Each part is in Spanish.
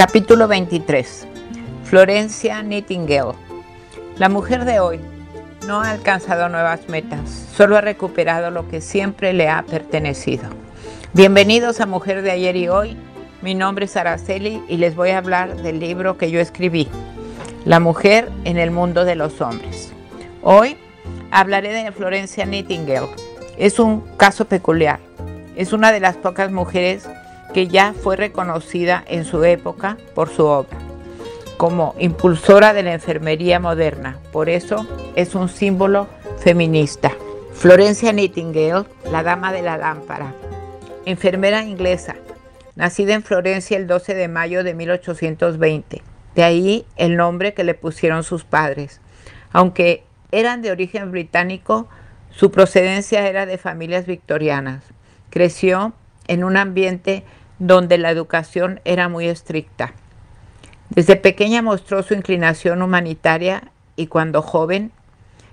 Capítulo 23. Florencia Nightingale. La mujer de hoy no ha alcanzado nuevas metas, solo ha recuperado lo que siempre le ha pertenecido. Bienvenidos a Mujer de ayer y hoy. Mi nombre es Araceli y les voy a hablar del libro que yo escribí, La mujer en el mundo de los hombres. Hoy hablaré de Florencia Nightingale. Es un caso peculiar. Es una de las pocas mujeres que ya fue reconocida en su época por su obra como impulsora de la enfermería moderna. Por eso es un símbolo feminista. Florencia Nightingale, la dama de la lámpara, enfermera inglesa, nacida en Florencia el 12 de mayo de 1820. De ahí el nombre que le pusieron sus padres. Aunque eran de origen británico, su procedencia era de familias victorianas. Creció en un ambiente donde la educación era muy estricta. Desde pequeña mostró su inclinación humanitaria y cuando joven,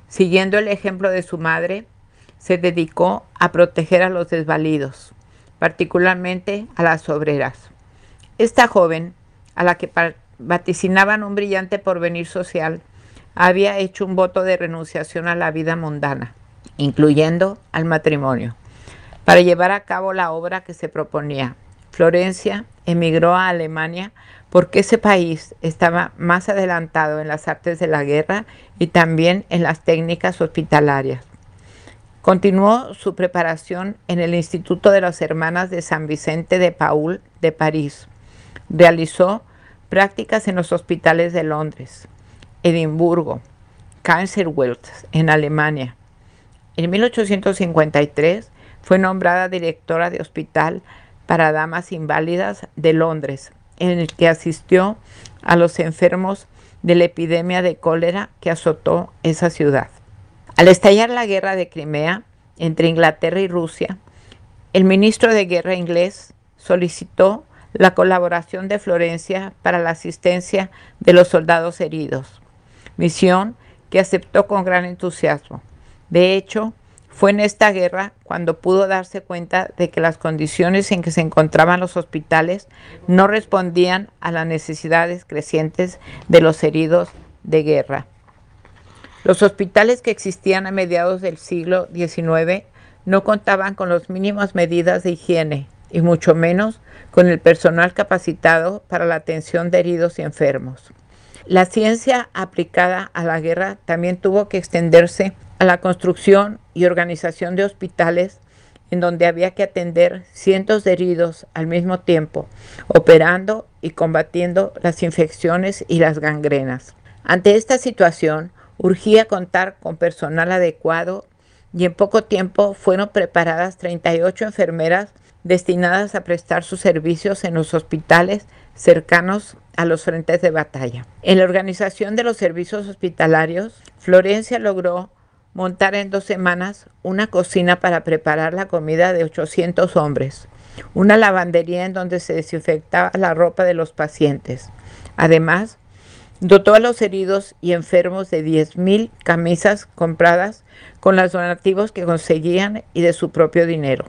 siguiendo el ejemplo de su madre, se dedicó a proteger a los desvalidos, particularmente a las obreras. Esta joven, a la que vaticinaban un brillante porvenir social, había hecho un voto de renunciación a la vida mundana, incluyendo al matrimonio, para llevar a cabo la obra que se proponía, Florencia emigró a Alemania porque ese país estaba más adelantado en las artes de la guerra y también en las técnicas hospitalarias. Continuó su preparación en el Instituto de las Hermanas de San Vicente de Paul de París. Realizó prácticas en los hospitales de Londres, Edimburgo, Kaiserwelt en Alemania. En 1853 fue nombrada directora de hospital para damas inválidas de Londres, en el que asistió a los enfermos de la epidemia de cólera que azotó esa ciudad. Al estallar la guerra de Crimea entre Inglaterra y Rusia, el ministro de Guerra inglés solicitó la colaboración de Florencia para la asistencia de los soldados heridos, misión que aceptó con gran entusiasmo. De hecho, fue en esta guerra cuando pudo darse cuenta de que las condiciones en que se encontraban los hospitales no respondían a las necesidades crecientes de los heridos de guerra. Los hospitales que existían a mediados del siglo XIX no contaban con las mínimas medidas de higiene y mucho menos con el personal capacitado para la atención de heridos y enfermos. La ciencia aplicada a la guerra también tuvo que extenderse a la construcción y organización de hospitales en donde había que atender cientos de heridos al mismo tiempo, operando y combatiendo las infecciones y las gangrenas. Ante esta situación, urgía contar con personal adecuado y en poco tiempo fueron preparadas 38 enfermeras destinadas a prestar sus servicios en los hospitales cercanos a los frentes de batalla. En la organización de los servicios hospitalarios, Florencia logró montar en dos semanas una cocina para preparar la comida de 800 hombres, una lavandería en donde se desinfectaba la ropa de los pacientes. Además, dotó a los heridos y enfermos de 10.000 camisas compradas con los donativos que conseguían y de su propio dinero.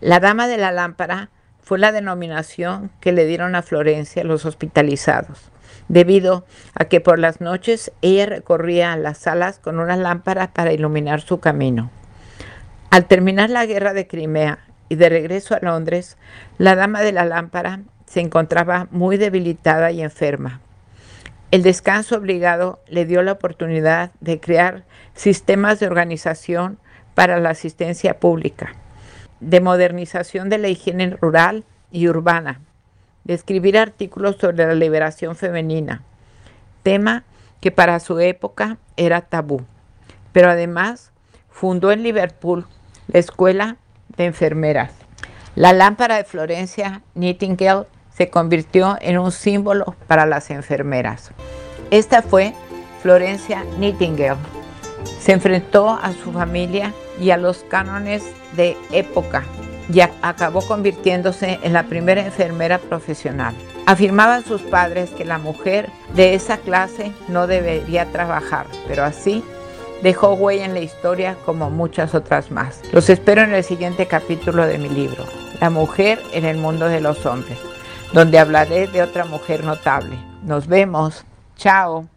La Dama de la Lámpara fue la denominación que le dieron a Florencia los hospitalizados debido a que por las noches ella recorría las salas con una lámpara para iluminar su camino. Al terminar la guerra de Crimea y de regreso a Londres, la dama de la lámpara se encontraba muy debilitada y enferma. El descanso obligado le dio la oportunidad de crear sistemas de organización para la asistencia pública, de modernización de la higiene rural y urbana, de escribir artículos sobre la liberación femenina, tema que para su época era tabú. Pero además fundó en Liverpool la Escuela de Enfermeras. La lámpara de Florencia Nightingale se convirtió en un símbolo para las enfermeras. Esta fue Florencia Nightingale. Se enfrentó a su familia y a los cánones de época y acabó convirtiéndose en la primera enfermera profesional. Afirmaban sus padres que la mujer de esa clase no debería trabajar, pero así dejó huella en la historia como muchas otras más. Los espero en el siguiente capítulo de mi libro, La mujer en el mundo de los hombres. donde hablaré de otra mujer notable. Nos vemos. Chao.